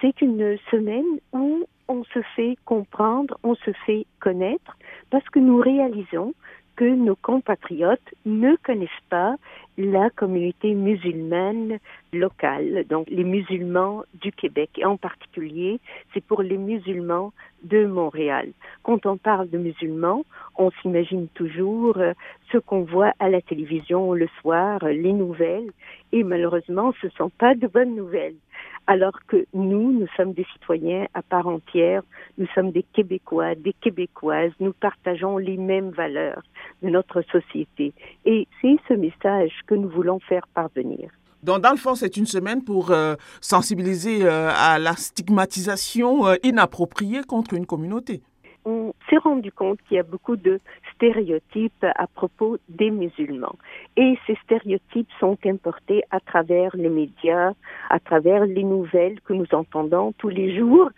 c'est une semaine où on se fait comprendre, on se fait connaître, parce que nous réalisons que nos compatriotes ne connaissent pas la communauté musulmane locale, donc les musulmans du Québec. Et en particulier, c'est pour les musulmans de Montréal. Quand on parle de musulmans, on s'imagine toujours euh, ce qu'on voit à la télévision le soir, les nouvelles, et malheureusement, ce ne sont pas de bonnes nouvelles alors que nous, nous sommes des citoyens à part entière, nous sommes des Québécois, des Québécoises, nous partageons les mêmes valeurs de notre société. Et c'est ce message que nous voulons faire parvenir. Donc, dans le fond, c'est une semaine pour euh, sensibiliser euh, à la stigmatisation euh, inappropriée contre une communauté on s'est rendu compte qu'il y a beaucoup de stéréotypes à propos des musulmans. Et ces stéréotypes sont importés à travers les médias, à travers les nouvelles que nous entendons tous les jours,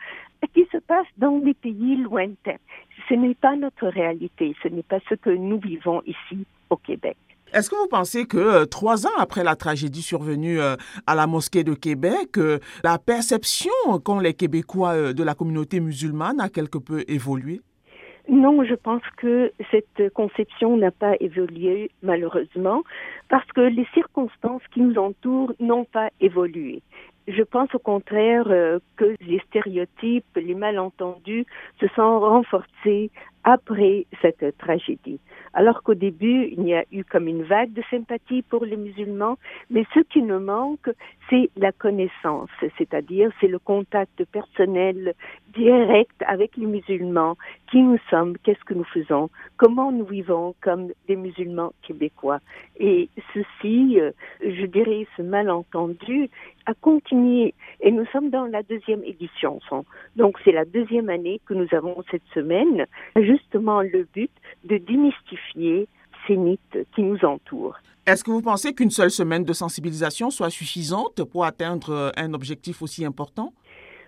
qui se passent dans des pays lointains. Ce n'est pas notre réalité, ce n'est pas ce que nous vivons ici au Québec. Est-ce que vous pensez que euh, trois ans après la tragédie survenue euh, à la mosquée de Québec, euh, la perception qu'ont les Québécois de la communauté musulmane a quelque peu évolué? Non, je pense que cette conception n'a pas évolué malheureusement parce que les circonstances qui nous entourent n'ont pas évolué. Je pense au contraire que les stéréotypes, les malentendus se sont renforcés après cette tragédie. Alors qu'au début, il y a eu comme une vague de sympathie pour les musulmans, mais ce qui nous manque, c'est la connaissance, c'est-à-dire c'est le contact personnel direct avec les musulmans, qui nous sommes, qu'est-ce que nous faisons, comment nous vivons comme des musulmans québécois. Et ceci, euh, je dirais, ce malentendu a continué. Et nous sommes dans la deuxième édition. Donc c'est la deuxième année que nous avons cette semaine, justement le but de démystifier ces mythes qui nous entourent. Est-ce que vous pensez qu'une seule semaine de sensibilisation soit suffisante pour atteindre un objectif aussi important?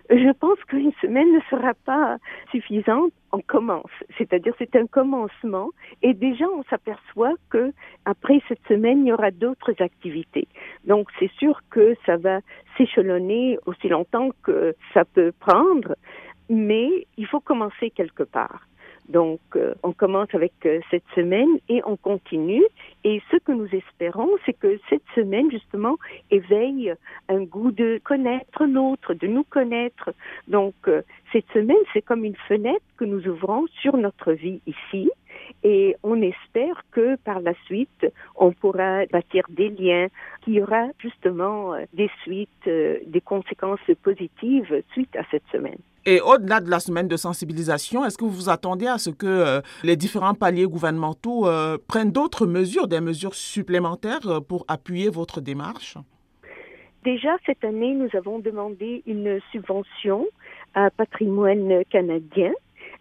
Je pense qu'une semaine ne sera pas suffisante. On commence, c'est-à-dire c'est un commencement, et déjà on s'aperçoit que après cette semaine il y aura d'autres activités. Donc c'est sûr que ça va s'échelonner aussi longtemps que ça peut prendre, mais il faut commencer quelque part. Donc, euh, on commence avec euh, cette semaine et on continue. Et ce que nous espérons, c'est que cette semaine, justement, éveille un goût de connaître l'autre, de nous connaître. Donc, euh, cette semaine, c'est comme une fenêtre que nous ouvrons sur notre vie ici. Et on espère que par la suite, on pourra bâtir des liens, qu'il y aura justement des suites, des conséquences positives suite à cette semaine. Et au-delà de la semaine de sensibilisation, est-ce que vous vous attendez à ce que euh, les différents paliers gouvernementaux euh, prennent d'autres mesures, des mesures supplémentaires euh, pour appuyer votre démarche? Déjà, cette année, nous avons demandé une subvention à Patrimoine canadien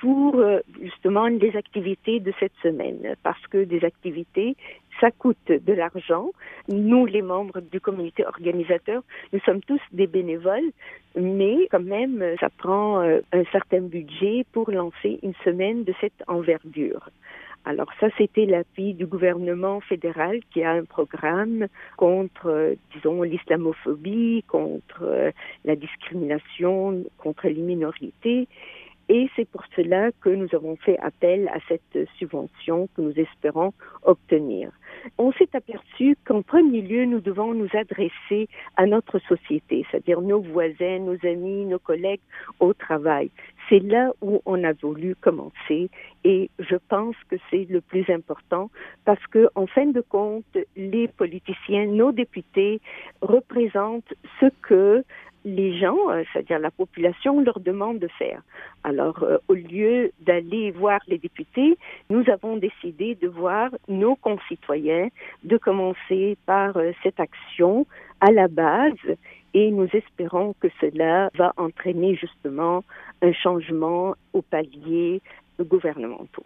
pour justement les activités de cette semaine, parce que des activités, ça coûte de l'argent. Nous, les membres du comité organisateur, nous sommes tous des bénévoles, mais quand même, ça prend euh, un certain budget pour lancer une semaine de cette envergure. Alors ça, c'était l'appui du gouvernement fédéral qui a un programme contre, euh, disons, l'islamophobie, contre euh, la discrimination, contre les minorités. Et c'est pour cela que nous avons fait appel à cette subvention que nous espérons obtenir. On s'est aperçu qu'en premier lieu, nous devons nous adresser à notre société, c'est-à-dire nos voisins, nos amis, nos collègues au travail. C'est là où on a voulu commencer et je pense que c'est le plus important parce que, en fin de compte, les politiciens, nos députés représentent ce que les gens, euh, c'est-à-dire la population, leur demande de faire. Alors, euh, au lieu d'aller voir les députés, nous avons décidé de voir nos concitoyens, de commencer par euh, cette action à la base et nous espérons que cela va entraîner justement un changement au palier gouvernementaux.